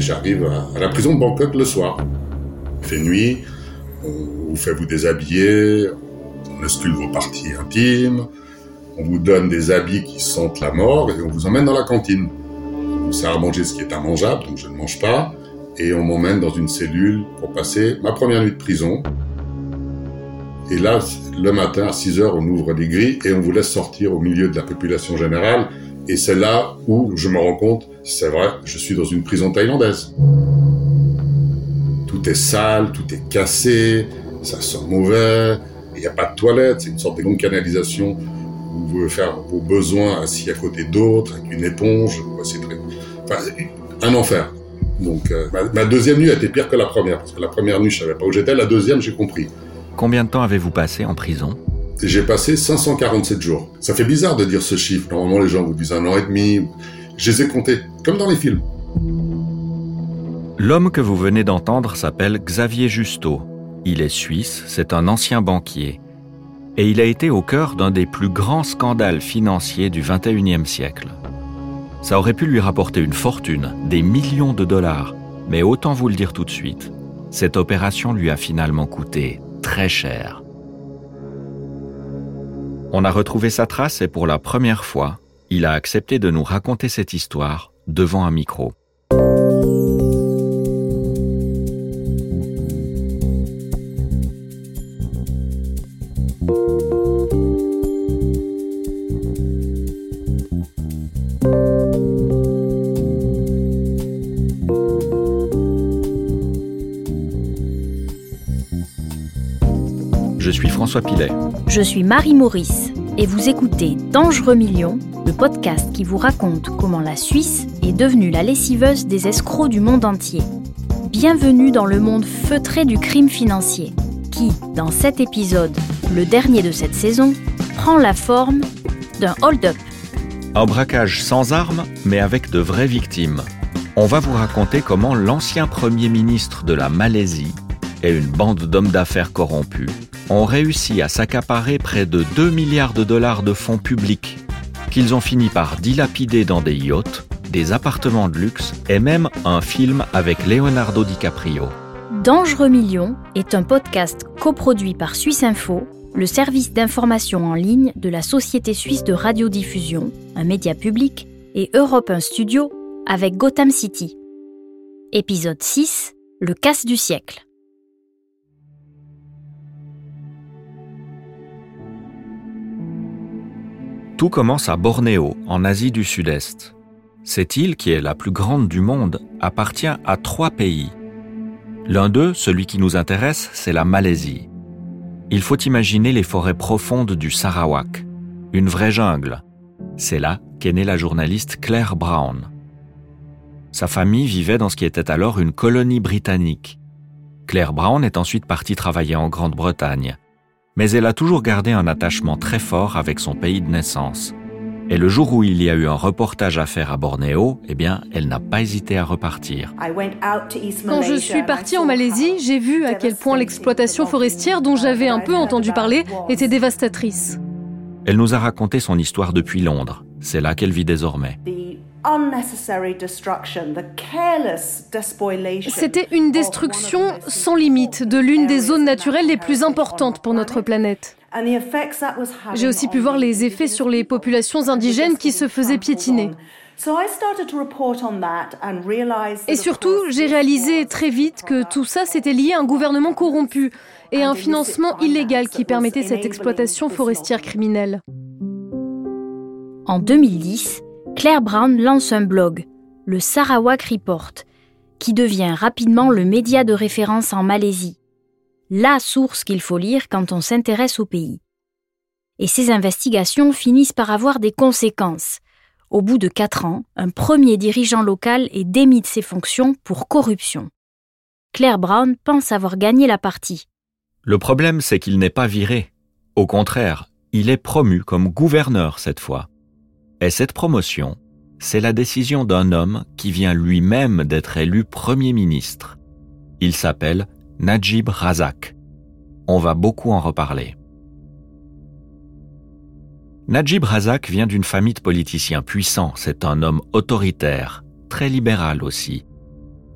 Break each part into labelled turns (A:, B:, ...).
A: J'arrive à, la prison de Bangkok le soir. Il fait nuit, on vous fait vous déshabiller, on escule vos parties intimes, on vous donne des habits qui sentent la mort et on vous emmène dans la cantine. On vous sert à manger ce qui est immangeable, donc je ne mange pas, et on m'emmène dans une cellule pour passer ma première nuit de prison. Et là, le matin, à 6 heures, on ouvre les grilles et on vous laisse sortir au milieu de la population générale. Et c'est là où je me rends compte, c'est vrai, je suis dans une prison thaïlandaise. Tout est sale, tout est cassé, ça sent mauvais, il n'y a pas de toilette, c'est une sorte de longue canalisation où vous pouvez faire vos besoins assis à côté d'autres, avec une éponge, c'est un enfer. Donc euh, ma, deuxième nuit a été pire que la première, parce que la première nuit, je savais pas où j'étais, la deuxième, j'ai compris.
B: Combien de temps avez-vous passé en prison?
A: J'ai passé 547 jours. Ça fait bizarre de dire ce chiffre. Normalement, les gens vous disent un an et demi. Je les ai comptés, comme dans les films.
B: L'homme que vous venez d'entendre s'appelle Xavier Justo. Il est suisse, c'est un ancien banquier. Et il a été au cœur d'un des plus grands scandales financiers du 21e siècle. Ça aurait pu lui rapporter une fortune, des millions de dollars, mais autant vous le dire tout de suite, cette opération lui a finalement coûté très cher. On a retrouvé sa trace et pour la première fois, il a accepté de nous raconter cette histoire devant un micro. François Pilet.
C: Je suis Marie Maurice et vous écoutez Dangereux Millions, le podcast qui vous raconte comment la Suisse est devenue la lessiveuse des escrocs du monde entier. Bienvenue dans le monde feutré du crime financier, qui, dans cet épisode, le dernier de cette saison, prend la forme d'un hold-up.
B: Un braquage sans armes, mais avec de vraies victimes. On va vous raconter comment l'ancien Premier ministre de la Malaisie et une bande d'hommes d'affaires corrompus ont réussi à s'accaparer près de 2 milliards de dollars de fonds publics qu'ils ont fini par dilapider dans des yachts, des appartements de luxe et même un film avec Leonardo DiCaprio.
C: Dangereux Millions est un podcast coproduit par Suisse Info, le service d'information en ligne de la Société suisse de radiodiffusion, un média public, et Europe 1 Studio avec Gotham City. Épisode 6 Le casse du siècle.
B: Tout commence à Bornéo, en Asie du Sud-Est. Cette île, qui est la plus grande du monde, appartient à trois pays. L'un d'eux, celui qui nous intéresse, c'est la Malaisie. Il faut imaginer les forêts profondes du Sarawak, une vraie jungle. C'est là qu'est née la journaliste Claire Brown. Sa famille vivait dans ce qui était alors une colonie britannique. Claire Brown est ensuite partie travailler en Grande-Bretagne mais elle a toujours gardé un attachement très fort avec son pays de naissance. Et le jour où il y a eu un reportage à faire à Bornéo, eh bien, elle n'a pas hésité à repartir.
D: Quand je suis partie en Malaisie, j'ai vu à quel point l'exploitation forestière dont j'avais un peu entendu parler était dévastatrice.
B: Elle nous a raconté son histoire depuis Londres. C'est là qu'elle vit désormais.
D: C'était une destruction sans limite de l'une des zones naturelles les plus importantes pour notre planète. J'ai aussi pu voir les effets sur les populations indigènes qui se faisaient piétiner. Et surtout, j'ai réalisé très vite que tout ça, c'était lié à un gouvernement corrompu et à un financement illégal qui permettait cette exploitation forestière criminelle.
C: En 2010, Claire Brown lance un blog, le Sarawak Report, qui devient rapidement le média de référence en Malaisie, la source qu'il faut lire quand on s'intéresse au pays. Et ces investigations finissent par avoir des conséquences. Au bout de quatre ans, un premier dirigeant local est démis de ses fonctions pour corruption. Claire Brown pense avoir gagné la partie.
B: Le problème, c'est qu'il n'est pas viré. Au contraire, il est promu comme gouverneur cette fois. Et cette promotion, c'est la décision d'un homme qui vient lui-même d'être élu Premier ministre. Il s'appelle Najib Razak. On va beaucoup en reparler. Najib Razak vient d'une famille de politiciens puissants. C'est un homme autoritaire, très libéral aussi.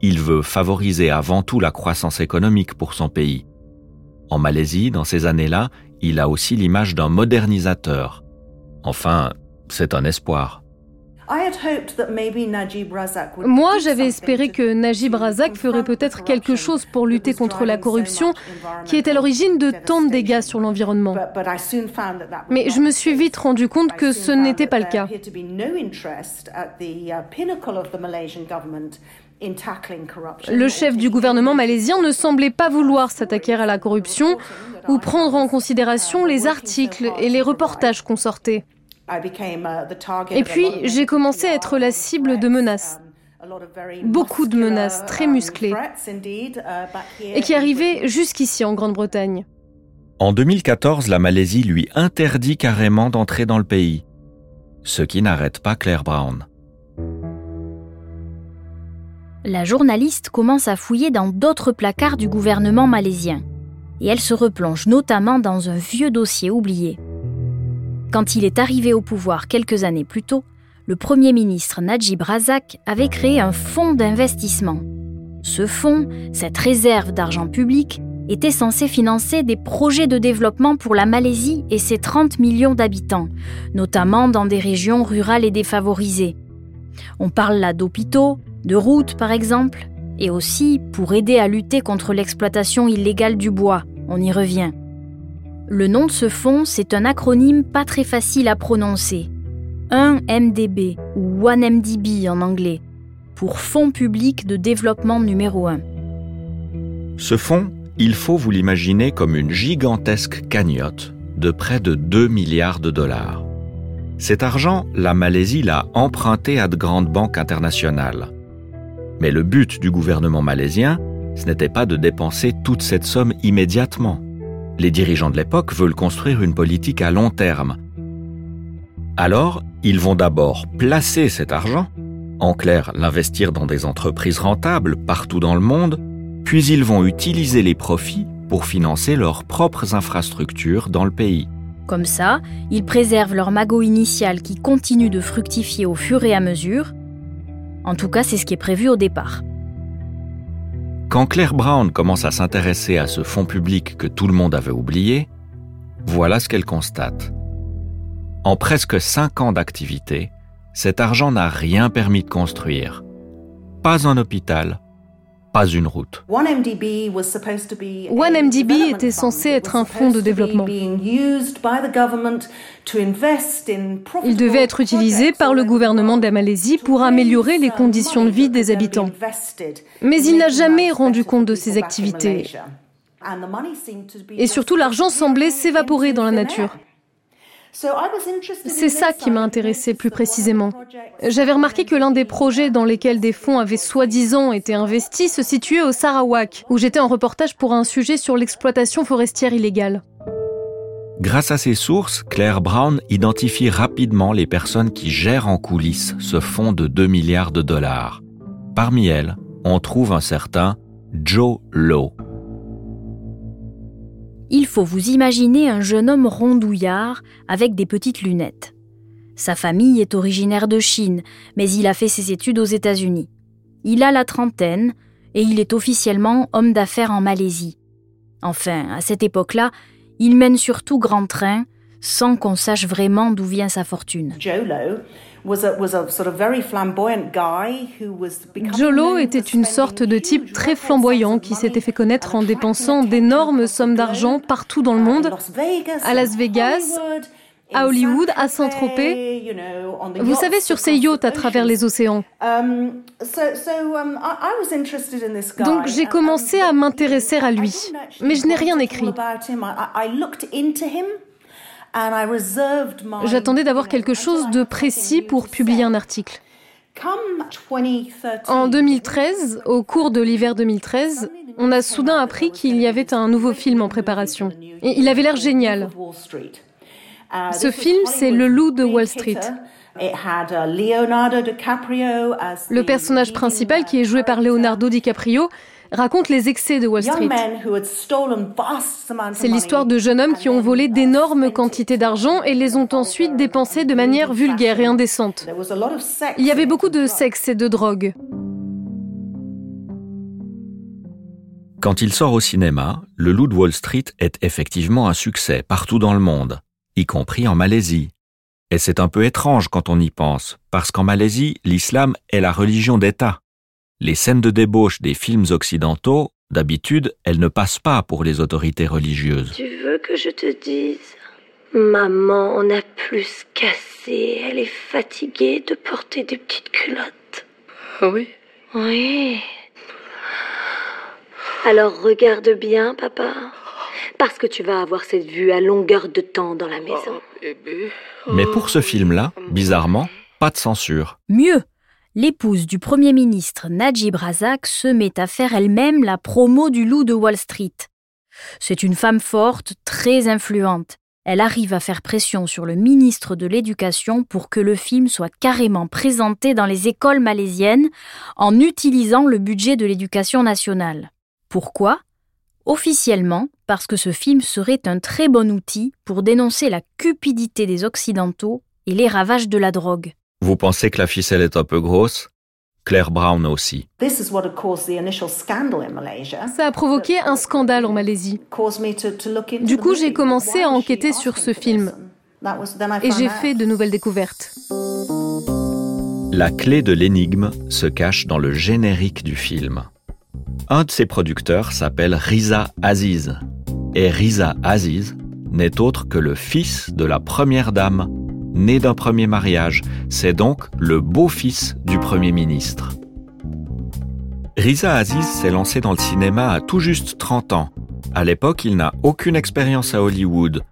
B: il veut favoriser avant tout la croissance économique pour son pays. En Malaisie, dans ces années-là, il a aussi l'image d'un modernisateur. Enfin, c'est un espoir.
D: Moi, j'avais espéré que Najib Razak ferait peut-être quelque chose pour lutter contre la corruption qui est à l'origine de tant de dégâts sur l'environnement. Mais je me suis vite rendu compte que ce n'était pas le cas. Le chef du gouvernement malaisien ne semblait pas vouloir s'attaquer à la corruption ou prendre en considération les articles et les reportages qu'on sortait. Et puis, j'ai commencé à être la cible de menaces. Beaucoup de menaces très musclées et qui arrivaient jusqu'ici en Grande-Bretagne.
B: En 2014, la Malaisie lui interdit carrément d'entrer dans le pays, ce qui n'arrête pas Claire Brown.
C: La journaliste commence à fouiller dans d'autres placards du gouvernement malaisien, et elle se replonge notamment dans un vieux dossier oublié. Quand il est arrivé au pouvoir quelques années plus tôt, le Premier ministre Najib Razak avait créé un fonds d'investissement. Ce fonds, cette réserve d'argent public, était censé financer des projets de développement pour la Malaisie et ses 30 millions d'habitants, notamment dans des régions rurales et défavorisées. On parle là d'hôpitaux, de routes par exemple, et aussi pour aider à lutter contre l'exploitation illégale du bois, on y revient. Le nom de ce fonds, c'est un acronyme pas très facile à prononcer. 1MDB ou 1MDB en anglais, pour Fonds public de développement numéro 1.
B: Ce fonds, il faut vous l'imaginer comme une gigantesque cagnotte de près de 2 milliards de dollars. Cet argent, la Malaisie l'a emprunté à de grandes banques internationales. Mais le but du gouvernement malaisien, ce n'était pas de dépenser toute cette somme immédiatement. Les dirigeants de l'époque veulent construire une politique à long terme. Alors, ils vont d'abord placer cet argent, en clair l'investir dans des entreprises rentables partout dans le monde, puis ils vont utiliser les profits pour financer leurs propres infrastructures dans le pays.
C: Comme ça, ils préservent leur magot initial qui continue de fructifier au fur et à mesure. En tout cas, c'est ce qui est prévu au départ.
B: Quand Claire Brown commence à s'intéresser à ce fonds public que tout le monde avait oublié, voilà ce qu'elle constate. En presque cinq ans d'activité, cet argent n'a rien permis de construire. Pas un hôpital, pas une route.
D: OneMDB était censé être un fonds de développement. Il devait être utilisé par le gouvernement de la Malaisie pour améliorer les conditions de vie des habitants. Mais il n'a jamais rendu compte de ses activités. Et surtout, l'argent semblait s'évaporer dans la nature. C'est ça qui m'a intéressé plus précisément. J'avais remarqué que l'un des projets dans lesquels des fonds avaient soi-disant été investis se situait au Sarawak, où j'étais en reportage pour un sujet sur l'exploitation forestière illégale.
B: Grâce à ces sources, Claire Brown identifie rapidement les personnes qui gèrent en coulisses ce fonds de 2 milliards de dollars. Parmi elles, on trouve un certain Joe Lowe,
C: il faut vous imaginer un jeune homme rondouillard avec des petites lunettes. Sa famille est originaire de Chine, mais il a fait ses études aux États-Unis. Il a la trentaine et il est officiellement homme d'affaires en Malaisie. Enfin, à cette époque-là, il mène surtout grand train sans qu'on sache vraiment d'où vient sa fortune.
D: Jolo était une sorte de type très flamboyant qui s'était fait connaître en dépensant d'énormes sommes d'argent partout dans le monde, à Las Vegas, à Hollywood, à Saint-Tropez. Vous savez, sur ces yachts à travers les océans. Um, um, Donc j'ai commencé à m'intéresser à lui, mais je n'ai rien écrit. J'attendais d'avoir quelque chose de précis pour publier un article. En 2013, au cours de l'hiver 2013, on a soudain appris qu'il y avait un nouveau film en préparation. Et il avait l'air génial. Ce film, c'est Le loup de Wall Street. Le personnage principal, qui est joué par Leonardo DiCaprio, raconte les excès de Wall Street. C'est l'histoire de jeunes hommes qui ont volé d'énormes quantités d'argent et les ont ensuite dépensés de manière vulgaire et indécente. Il y avait beaucoup de sexe et de drogue.
B: Quand il sort au cinéma, Le Loup de Wall Street est effectivement un succès partout dans le monde, y compris en Malaisie. Et c'est un peu étrange quand on y pense, parce qu'en Malaisie, l'islam est la religion d'État. Les scènes de débauche des films occidentaux, d'habitude, elles ne passent pas pour les autorités religieuses.
E: Tu veux que je te dise Maman en a plus cassé, elle est fatiguée de porter des petites culottes.
F: Ah oui
E: Oui. Alors regarde bien, papa. Parce que tu vas avoir cette vue à longueur de temps dans la maison.
B: Oh, Mais pour ce film-là, bizarrement, pas de censure.
C: Mieux, l'épouse du Premier ministre Najib Razak se met à faire elle-même la promo du loup de Wall Street. C'est une femme forte, très influente elle arrive à faire pression sur le ministre de l'Éducation pour que le film soit carrément présenté dans les écoles malaisiennes en utilisant le budget de l'éducation nationale. Pourquoi? Officiellement, parce que ce film serait un très bon outil pour dénoncer la cupidité des Occidentaux et les ravages de la drogue.
B: Vous pensez que la ficelle est un peu grosse? Claire Brown aussi.
D: Ça a provoqué un scandale en Malaisie. Du coup, j'ai commencé à enquêter sur ce film. Et j'ai fait de nouvelles découvertes.
B: La clé de l'énigme se cache dans le générique du film. Un de ses producteurs s'appelle Riza Aziz. Et Riza Aziz n'est autre que le fils de la première dame né d'un premier mariage. C'est donc le beau-fils du Premier ministre. Riza Aziz s'est lancé dans le cinéma à tout juste 30 ans. À l'époque, il n'a aucune expérience à Hollywood.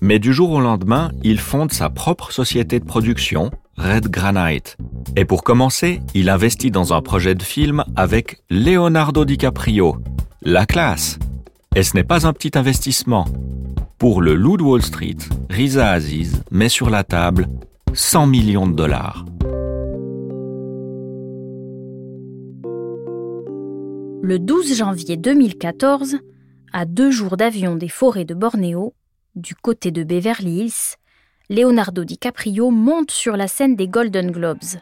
B: Mais du jour au lendemain, il fonde sa propre société de production, Red Granite. Et pour commencer, il investit dans un projet de film avec Leonardo DiCaprio. La classe. Et ce n'est pas un petit investissement. Pour le loup de Wall Street, Riza Aziz met sur la table 100 millions de dollars.
C: Le 12 janvier 2014, à deux jours d'avion des forêts de Bornéo, du côté de Beverly Hills, Leonardo DiCaprio monte sur la scène des Golden Globes.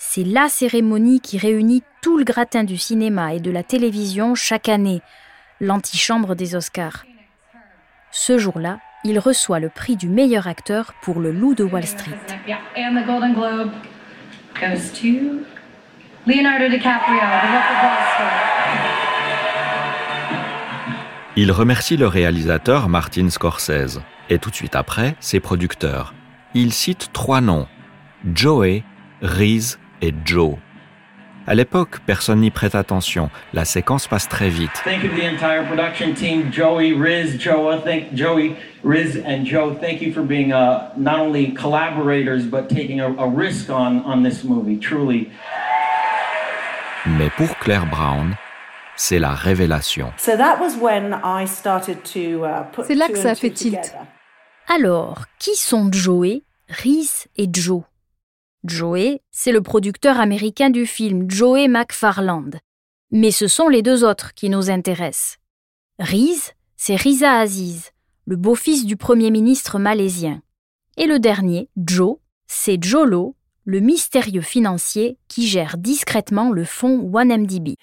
C: C'est la cérémonie qui réunit tout le gratin du cinéma et de la télévision chaque année, l'antichambre des Oscars. Ce jour-là, il reçoit le prix du meilleur acteur pour Le Loup de Wall Street.
B: Il remercie le réalisateur Martin Scorsese et tout de suite après ses producteurs. Il cite trois noms Joey, Reese et Joe. À l'époque, personne n'y prête attention. La séquence passe très vite. Thank you to the entire production team, Joey, Riz, Joe. Thank Joey, Riz, and Joe. Thank you for being uh, not only collaborators but taking a, a risk on on this movie. Truly. Mais pour Claire Brown, c'est la révélation.
D: Uh, c'est là que ça fait tilt.
C: Alors, qui sont Joey, Riz et Joe? Joey, c'est le producteur américain du film Joey McFarland. Mais ce sont les deux autres qui nous intéressent. Riz, c'est Riza Aziz, le beau-fils du Premier ministre malaisien. Et le dernier, Joe, c'est Jolo, le mystérieux financier qui gère discrètement le fonds OneMDB.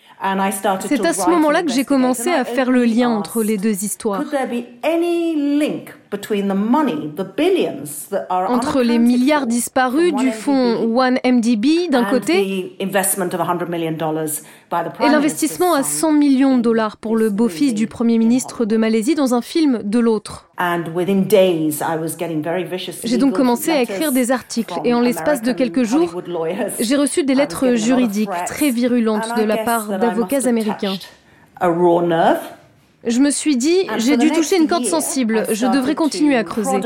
D: C'est à ce moment-là que j'ai commencé à faire le lien entre les deux histoires. Entre les milliards disparus du fonds OneMDB d'un côté et l'investissement à 100 millions de dollars pour le beau-fils du Premier ministre de Malaisie dans un film de l'autre. J'ai donc commencé à écrire des articles et en l'espace de quelques jours, j'ai reçu des lettres juridiques très virulentes de la part d'avocats américains. Je me suis dit, j'ai dû toucher une corde sensible, je devrais continuer à creuser.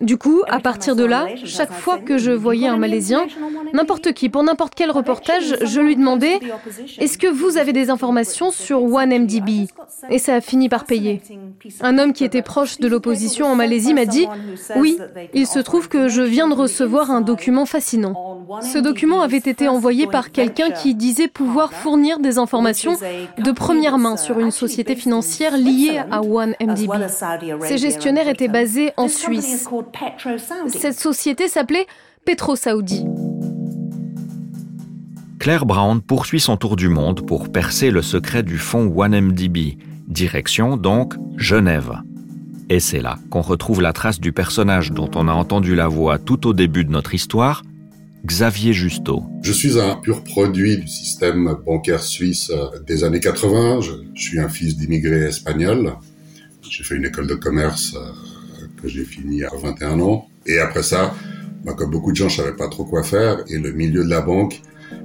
D: Du coup, à partir de là, chaque fois que je voyais un Malaisien, n'importe qui, pour n'importe quel reportage, je lui demandais Est-ce que vous avez des informations sur OneMDB Et ça a fini par payer. Un homme qui était proche de l'opposition en Malaisie m'a dit Oui, il se trouve que je viens de recevoir un document fascinant. Ce document avait été envoyé par quelqu'un qui disait pouvoir fournir des informations de première main sur une société financière liée à OneMDB. Ces gestionnaires étaient basés en Suisse. Cette société s'appelait Petro Saoudi.
B: Claire Brown poursuit son tour du monde pour percer le secret du fonds OneMDB, direction donc Genève. Et c'est là qu'on retrouve la trace du personnage dont on a entendu la voix tout au début de notre histoire, Xavier Justo.
A: Je suis un pur produit du système bancaire suisse des années 80. Je, suis un fils d'immigrés espagnols. J'ai fait une école de commerce euh, que j'ai fini à 21 ans. Et après ça, bah, comme beaucoup de gens, je savais pas trop quoi faire. Et le milieu de la banque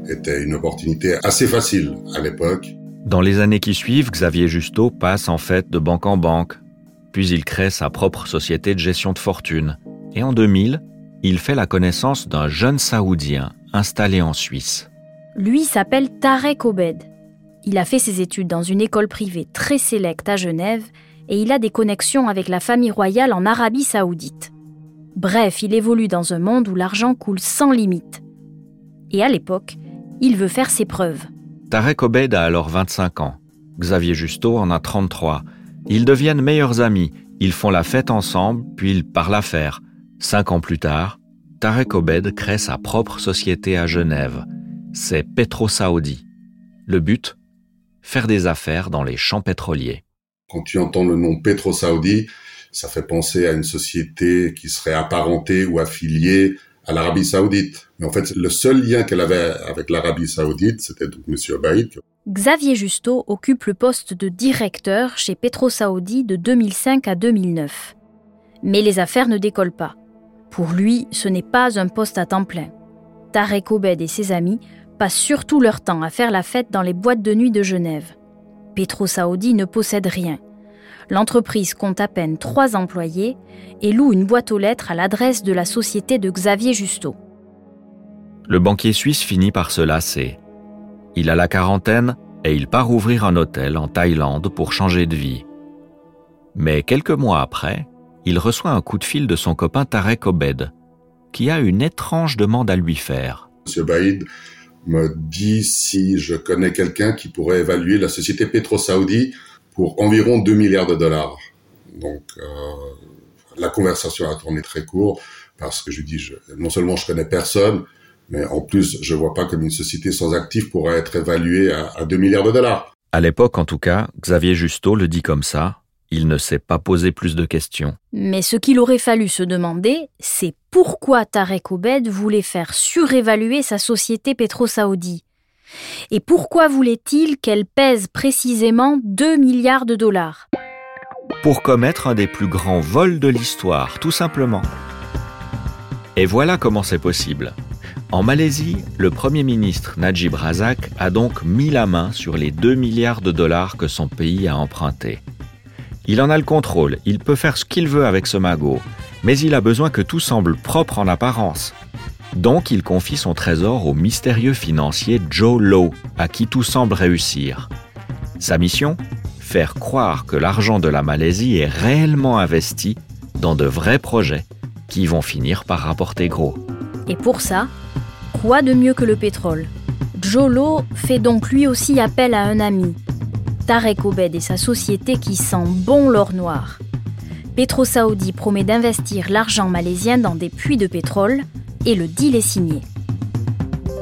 A: était une opportunité assez facile à l'époque.
B: Dans les années qui suivent, Xavier Justo passe en fait de banque en banque. Puis il crée sa propre société de gestion de fortune. Et en 2000, il fait la connaissance d'un jeune Saoudien installé en Suisse.
C: Lui s'appelle Tarek Obed. Il a fait ses études dans une école privée très sélecte à Genève et il a des connexions avec la famille royale en Arabie saoudite. Bref, il évolue dans un monde où l'argent coule sans limite. Et à l'époque, il veut faire ses preuves.
B: Tarek Obed a alors 25 ans. Xavier Justo en a 33. Ils deviennent meilleurs amis. Ils font la fête ensemble, puis ils parlent affaires. Cinq ans plus tard, Tarek Obed crée sa propre société à Genève. C'est Petro Saudi. Le but? Faire des affaires dans les champs pétroliers.
A: Quand tu entends le nom Petro Saudi, ça fait penser à une société qui serait apparentée ou affiliée à l'Arabie Saoudite. Mais en fait, le seul lien qu'elle avait avec l'Arabie Saoudite, c'était donc M. Abaïd.
C: Xavier Justo occupe le poste de directeur chez Petro Saudi de 2005 à 2009. Mais les affaires ne décollent pas. Pour lui, ce n'est pas un poste à temps plein. Tarek Obed et ses amis passent surtout leur temps à faire la fête dans les boîtes de nuit de Genève. Petro Saoudi ne possède rien. L'entreprise compte à peine trois employés et loue une boîte aux lettres à l'adresse de la société de Xavier Justo.
B: Le banquier suisse finit par se lasser. Il a la quarantaine et il part ouvrir un hôtel en Thaïlande pour changer de vie. Mais quelques mois après, il reçoit un coup de fil de son copain Tarek Obed, qui a une étrange demande à lui faire.
A: Monsieur Baïd me dit si je connais quelqu'un qui pourrait évaluer la société Petro-Saoudi pour environ 2 milliards de dollars. Donc, euh, la conversation a tourné très court parce que je lui dis, je, non seulement je connais personne, mais en plus, je vois pas comme une société sans actifs pourrait être évaluée à, à 2 milliards de dollars.
B: À l'époque, en tout cas, Xavier Justo le dit comme ça, il ne s'est pas posé plus de questions.
C: Mais ce qu'il aurait fallu se demander, c'est pourquoi Tarek Obed voulait faire surévaluer sa société pétro-saoudi? Et pourquoi voulait-il qu'elle pèse précisément 2 milliards de dollars?
B: Pour commettre un des plus grands vols de l'histoire, tout simplement. Et voilà comment c'est possible. En Malaisie, le Premier ministre Najib Razak a donc mis la main sur les 2 milliards de dollars que son pays a empruntés. Il en a le contrôle, il peut faire ce qu'il veut avec ce magot, mais il a besoin que tout semble propre en apparence. Donc il confie son trésor au mystérieux financier Joe Lowe, à qui tout semble réussir. Sa mission? Faire croire que l'argent de la Malaisie est réellement investi dans de vrais projets qui vont finir par rapporter gros.
C: Et pour ça, quoi de mieux que le pétrole? Joe Lowe fait donc lui aussi appel à un ami, Tarek Obed et sa société qui sent bon l'or noir. Petro Saoudi promet d'investir l'argent malaisien dans des puits de pétrole et le deal est signé.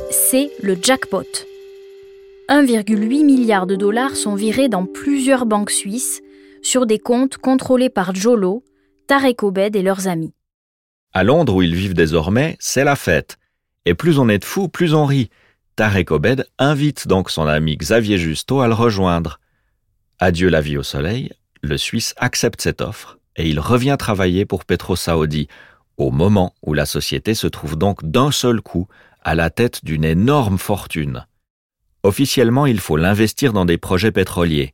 C: C'est le jackpot. 1,8 milliard de dollars sont virés dans plusieurs banques suisses sur des comptes contrôlés par Jolo, Tarek Obed et leurs amis.
B: À Londres, où ils vivent désormais, c'est la fête. Et plus on est de fous, plus on rit. Tarek Obed invite donc son ami Xavier Justo à le rejoindre. Adieu la vie au soleil, le Suisse accepte cette offre et il revient travailler pour Petro Saudi, au moment où la société se trouve donc d'un seul coup à la tête d'une énorme fortune. Officiellement, il faut l'investir dans des projets pétroliers.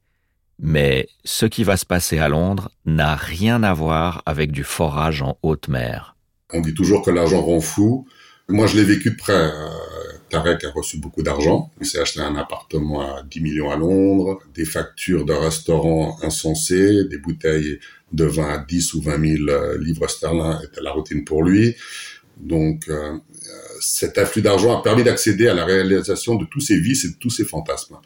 B: Mais ce qui va se passer à Londres n'a rien à voir avec du forage en haute mer.
A: On dit toujours que l'argent rend fou. Moi, je l'ai vécu de près. Euh, Tarek a reçu beaucoup d'argent. Il s'est acheté un appartement à 10 millions à Londres, des factures de restaurants insensées, des bouteilles de vin à 10 ou 20 000 euh, livres sterling était la routine pour lui. Donc, euh, cet afflux d'argent a permis d'accéder à la réalisation de tous ses vices et de tous ses fantasmes.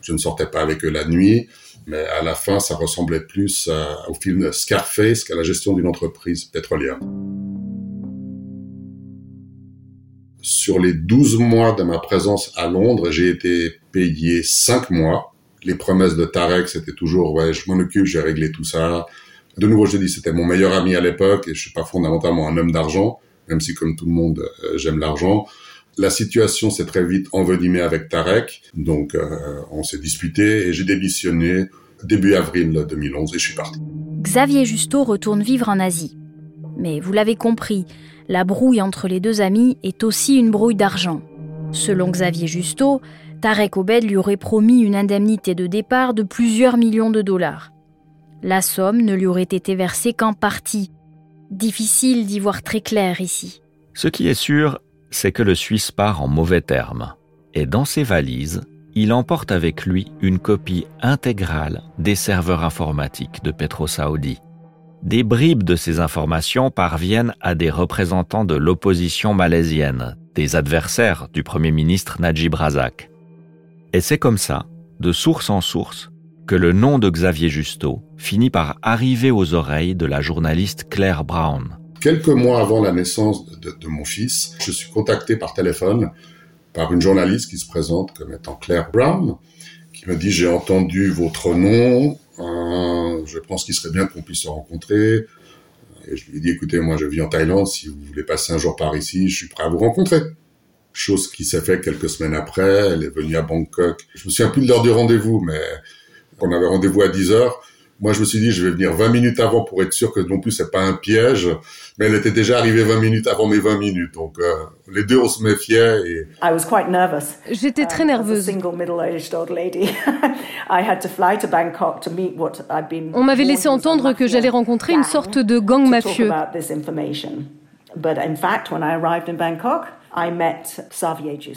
A: Je ne sortais pas avec eux la nuit, mais à la fin, ça ressemblait plus euh, au film Scarface qu'à la gestion d'une entreprise pétrolière. Sur les 12 mois de ma présence à Londres, j'ai été payé 5 mois. Les promesses de Tarek, c'était toujours, ouais, je m'en occupe, j'ai réglé tout ça. De nouveau, je dis, c'était mon meilleur ami à l'époque et je suis pas fondamentalement un homme d'argent, même si comme tout le monde, euh, j'aime l'argent. La situation s'est très vite envenimée avec Tarek, donc euh, on s'est disputé et j'ai démissionné début avril 2011 et je suis parti.
C: Xavier Justo retourne vivre en Asie. Mais vous l'avez compris, la brouille entre les deux amis est aussi une brouille d'argent. Selon Xavier Justo, Tarek Obed lui aurait promis une indemnité de départ de plusieurs millions de dollars. La somme ne lui aurait été versée qu'en partie. Difficile d'y voir très clair ici.
B: Ce qui est sûr, c'est que le Suisse part en mauvais termes. Et dans ses valises, il emporte avec lui une copie intégrale des serveurs informatiques de Petro Saoudi. Des bribes de ces informations parviennent à des représentants de l'opposition malaisienne, des adversaires du Premier ministre Najib Razak. Et c'est comme ça, de source en source, que le nom de Xavier Justo finit par arriver aux oreilles de la journaliste Claire Brown,
A: Quelques mois avant la naissance de, mon fils, je suis contacté par téléphone par une journaliste qui se présente comme étant Claire Brown, qui me dit j'ai entendu votre nom, je pense qu'il serait bien qu'on puisse se rencontrer. Et je lui ai dit écoutez, moi je vis en Thaïlande, si vous voulez passer un jour par ici, je suis prêt à vous rencontrer. Chose qui s'est faite quelques semaines après, elle est venue à Bangkok. Je me souviens plus de l'heure du rendez-vous, mais on avait rendez-vous à 10 heures. Moi, je me suis dit, je vais venir 20 minutes avant pour être sûr que non plus c'est pas un piège. Mais elle était déjà arrivée 20 minutes avant mes 20 minutes. Donc, euh, les deux, on se méfiait. Et...
D: J'étais très nerveuse. On m'avait laissé entendre que j'allais rencontrer une sorte de gang mafieux.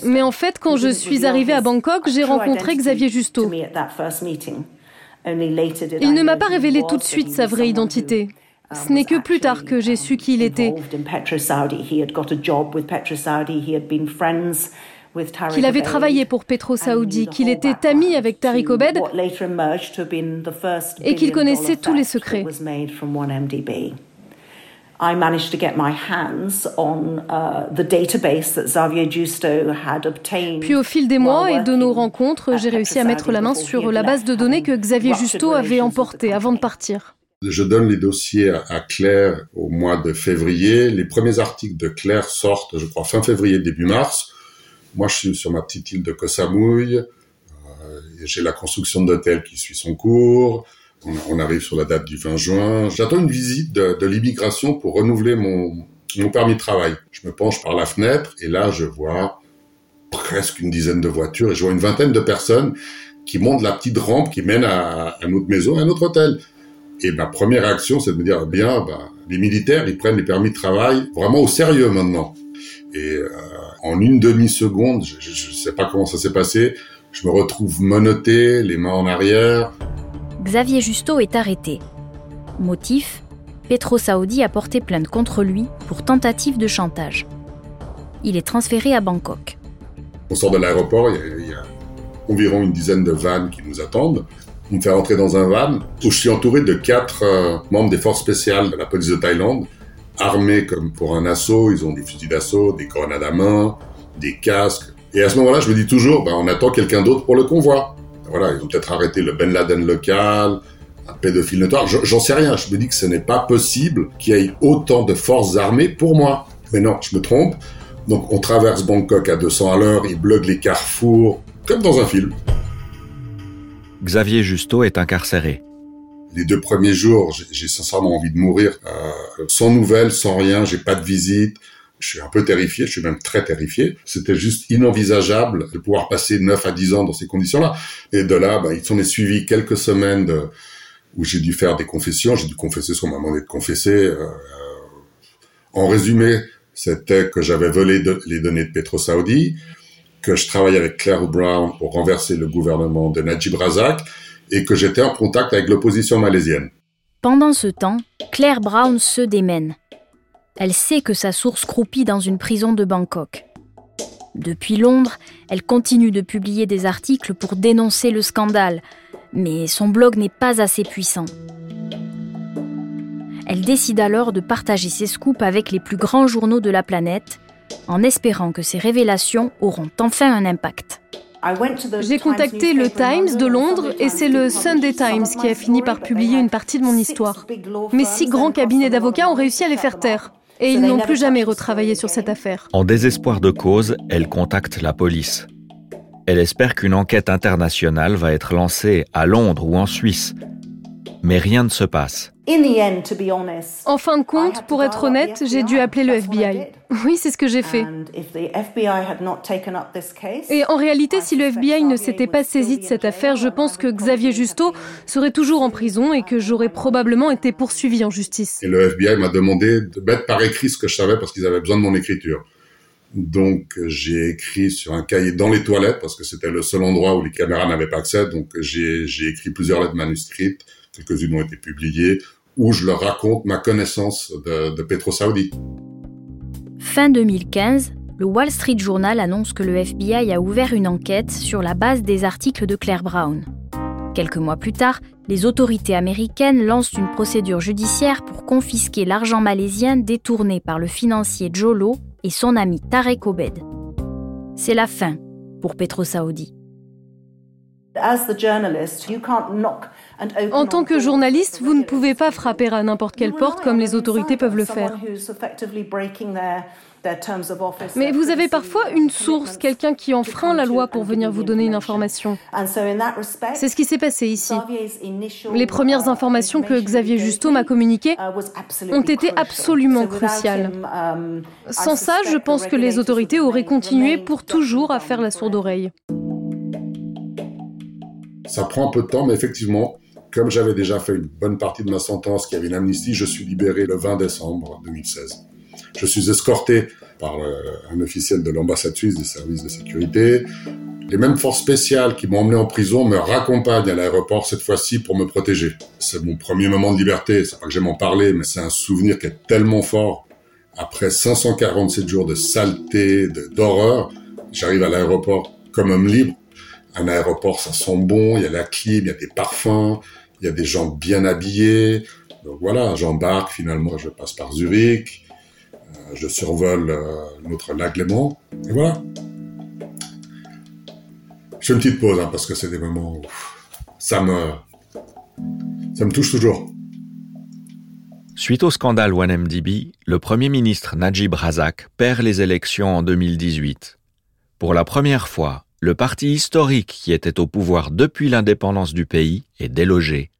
D: Mais en fait, quand je suis arrivée à Bangkok, j'ai rencontré Xavier Justo. Il ne m'a pas révélé tout de suite sa vraie identité. Ce n'est que plus tard que j'ai su qui il était. Qu'il avait travaillé pour Petro Saoudi, qu'il était ami avec Tariq Obed et qu'il connaissait tous les secrets. Puis au fil des mois et de nos rencontres, j'ai réussi à mettre la main sur la base de données que Xavier Justo avait emportée avant de partir.
A: Je donne les dossiers à Claire au mois de février. Les premiers articles de Claire sortent, je crois, fin février, début mars. Moi, je suis sur ma petite île de Koh Samui. Euh, j'ai la construction d'hôtel qui suit son cours. On, arrive sur la date du 20 juin. J'attends une visite de, l'immigration pour renouveler mon, permis de travail. Je me penche par la fenêtre et là, je vois presque une dizaine de voitures et je vois une vingtaine de personnes qui montent la petite rampe qui mène à, une autre maison, à un autre hôtel. Et ma première réaction, c'est de me dire, eh bien, bah, les militaires, ils prennent les permis de travail vraiment au sérieux maintenant. Et euh, en une demi-seconde, je ne sais pas comment ça s'est passé, je me retrouve menotté, les mains en arrière,
C: Xavier Justo est arrêté. Motif Petro Saoudi a porté plainte contre lui pour tentative de chantage. Il est transféré à Bangkok.
A: On sort de l'aéroport, il y, a environ une dizaine de vannes qui nous attendent. On me fait rentrer dans un van où je suis entouré de quatre euh, membres des forces spéciales de la police de Thaïlande, armés comme pour un assaut. Ils ont des fusils d'assaut, des grenades à main, des casques. Et à ce moment-là, je me dis toujours, ben, on attend quelqu'un d'autre pour le convoi voilà, ils ont peut-être arrêté le Ben Laden local, un pédophile notoire. J'en sais rien. Je me dis que ce n'est pas possible qu'il y ait autant de forces armées pour moi. Mais non, je me trompe. Donc on traverse Bangkok à 200 à l'heure, ils bloquent les carrefours, comme dans un film.
B: Xavier Justo est incarcéré.
A: Les deux premiers jours, j'ai sincèrement envie de mourir. Euh, sans nouvelles, sans rien, j'ai pas de visite. Je suis un peu terrifié, je suis même très terrifié. C'était juste inenvisageable de pouvoir passer 9 à 10 ans dans ces conditions-là. Et de là, bah, il s'en est suivi quelques semaines où j'ai dû faire des confessions. J'ai dû confesser ce qu'on m'a demandé de confesser. Euh, en résumé, c'était que j'avais volé les données de Petro Saudi, que je travaillais avec Claire Brown pour renverser le gouvernement de Najib Razak et que j'étais en contact avec l'opposition malaisienne.
C: Pendant ce temps, Claire Brown se démène. Elle sait que sa source croupit dans une prison de Bangkok. Depuis Londres, elle continue de publier des articles pour dénoncer le scandale, mais son blog n'est pas assez puissant. Elle décide alors de partager ses scoops avec les plus grands journaux de la planète, en espérant que ces révélations auront enfin un impact.
D: J'ai contacté le Times de Londres et c'est le Sunday Times qui a fini par publier une partie de mon histoire. Mes six grands cabinets d'avocats ont réussi à les faire taire. Et ils n'ont plus jamais retravaillé sur cette affaire.
B: En désespoir de cause, elle contacte la police. Elle espère qu'une enquête internationale va être lancée à Londres ou en Suisse. Mais rien ne se passe.
D: En fin de compte, pour être honnête, j'ai dû appeler le FBI. Oui, c'est ce que j'ai fait. Et en réalité, si le FBI ne s'était pas saisi de cette affaire, je pense que Xavier Justo serait toujours en prison et que j'aurais probablement été poursuivi en justice.
A: Et le FBI m'a demandé de mettre par écrit ce que je savais parce qu'ils avaient besoin de mon écriture. Donc j'ai écrit sur un cahier dans les toilettes parce que c'était le seul endroit où les caméras n'avaient pas accès. Donc j'ai écrit plusieurs lettres manuscrites, quelques-unes ont été publiées, où je leur raconte ma connaissance de, Petro.
C: Fin 2015, le Wall Street Journal annonce que le FBI a ouvert une enquête sur la base des articles de Claire Brown. Quelques mois plus tard, les autorités américaines lancent une procédure judiciaire pour confisquer l'argent malaisien détourné par le financier Jolo et son ami Tarek Obed. C'est la fin pour Petro Saudi.
D: En tant que journaliste, vous ne pouvez pas frapper à n'importe quelle porte comme les autorités peuvent le faire. Mais vous avez parfois une source, quelqu'un qui enfreint la loi pour venir vous donner une information. C'est ce qui s'est passé ici. Les premières informations que Xavier Justo m'a communiquées uh, ont été absolument cruciales. Um, Sans ça, je pense que les autorités auraient continué pour toujours à faire la sourde oreille.
A: Ça prend un peu de temps, mais effectivement, comme j'avais déjà fait une bonne partie de ma sentence, qu'il y avait une amnistie, je suis libéré le 20 décembre 2016. Je suis escorté par euh, un officiel de l'ambassade suisse des services de sécurité. Les mêmes forces spéciales qui m'ont emmené en prison me raccompagnent à l'aéroport cette fois-ci pour me protéger. C'est mon premier moment de liberté, c'est pas que j'aime en parler, mais c'est un souvenir qui est tellement fort. Après 547 jours de saleté, d'horreur, j'arrive à l'aéroport comme homme libre, un aéroport, ça sent bon, il y a la clim, il y a des parfums, il y a des gens bien habillés. Donc voilà, j'embarque finalement, je passe par Zurich, euh, je survole euh, notre lac Léman, et voilà. Je fais une petite pause, hein, parce que c'est des moments où ça me, ça me touche toujours.
B: Suite au scandale OneMDB, le Premier ministre Najib Razak perd les élections en 2018. Pour la première fois, le parti historique qui était au pouvoir depuis l'indépendance du pays est délogé.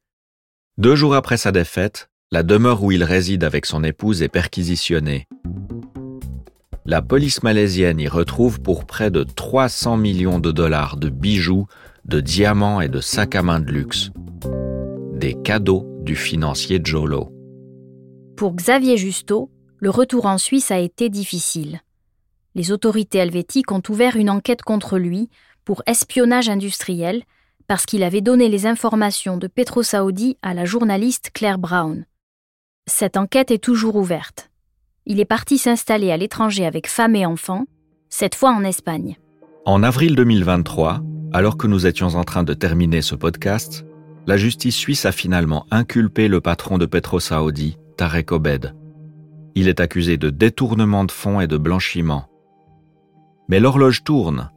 B: Deux jours après sa défaite, la demeure où il réside avec son épouse est perquisitionnée. La police malaisienne y retrouve pour près de 300 millions de dollars de bijoux, de diamants et de sacs à main de luxe. Des cadeaux du financier Jolo.
C: Pour Xavier Justo, le retour en Suisse a été difficile les autorités helvétiques ont ouvert une enquête contre lui pour espionnage industriel parce qu'il avait donné les informations de Petro Saudi à la journaliste Claire Brown. Cette enquête est toujours ouverte. Il est parti s'installer à l'étranger avec femme et enfants, cette fois en Espagne.
B: En avril 2023, alors que nous étions en train de terminer ce podcast, la justice suisse a finalement inculpé le patron de Petro Saudi, Tarek Obed. Il est accusé de détournement de fonds et de blanchiment. Mais l'horloge tourne.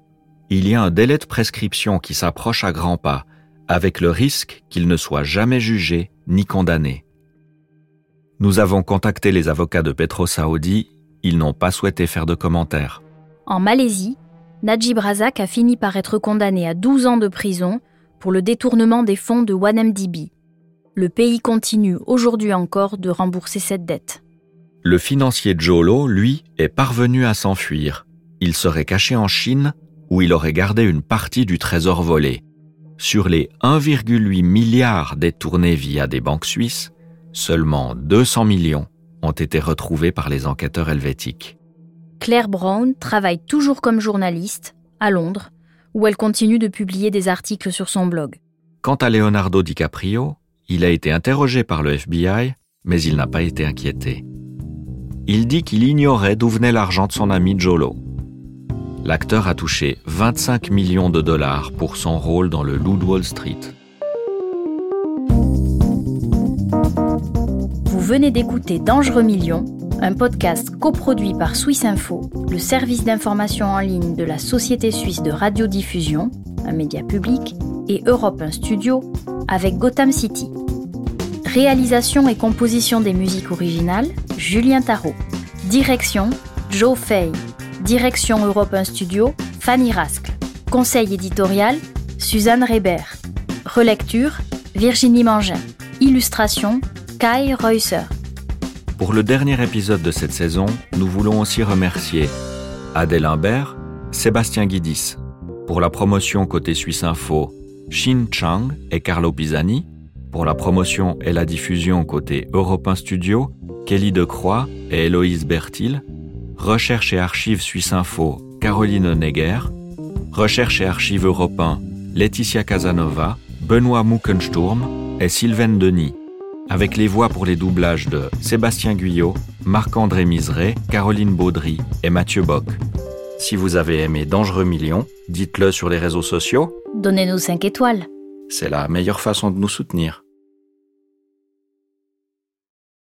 B: Il y a un délai de prescription qui s'approche à grands pas, avec le risque qu'il ne soit jamais jugé ni condamné. Nous avons contacté les avocats de Petro Saoudi, ils n'ont pas souhaité faire de commentaires.
C: En Malaisie, Najib Razak a fini par être condamné à 12 ans de prison pour le détournement des fonds de OneMDB. Le pays continue aujourd'hui encore de rembourser cette dette.
B: Le financier Jolo, lui, est parvenu à s'enfuir il serait caché en Chine où il aurait gardé une partie du trésor volé. Sur les 1,8 milliard détournés via des banques suisses, seulement 200 millions ont été retrouvés par les enquêteurs helvétiques.
C: Claire Brown travaille toujours comme journaliste à Londres, où elle continue de publier des articles sur son blog.
B: Quant à Leonardo DiCaprio, il a été interrogé par le FBI, mais il n'a pas été inquiété. Il dit qu'il ignorait d'où venait l'argent de son ami Jolo l'acteur a touché 25 millions de dollars pour son rôle dans le Loup Wall Street.
C: Vous venez d'écouter Dangereux Millions, un podcast coproduit par Swiss Info, le service d'information en ligne de la Société suisse de radiodiffusion, un média public, et Europe 1 Studio, avec Gotham City. Réalisation et composition des musiques originales, Julien Tarot. Direction, Joe Fay. Direction Europe 1 Studio, Fanny Rascle. Conseil éditorial, Suzanne Reber. Relecture, Virginie Mangin. Illustration, Kai Reusser.
B: Pour le dernier épisode de cette saison, nous voulons aussi remercier Adèle Imbert, Sébastien Guidis. Pour la promotion côté Suisse Info, Shin Chang et Carlo Pisani. Pour la promotion et la diffusion côté Europe 1 Studio, Kelly Decroix et Héloïse Bertil. Recherche et archives Suisse Info, Caroline Honegger. Recherche et archives Europe 1, Laetitia Casanova, Benoît Muckensturm et Sylvain Denis avec les voix pour les doublages de Sébastien Guyot, Marc-André Miseret, Caroline Baudry et Mathieu Bock. Si vous avez aimé Dangereux Millions, dites-le sur les réseaux sociaux.
C: Donnez-nous 5 étoiles.
B: C'est la meilleure façon de nous soutenir.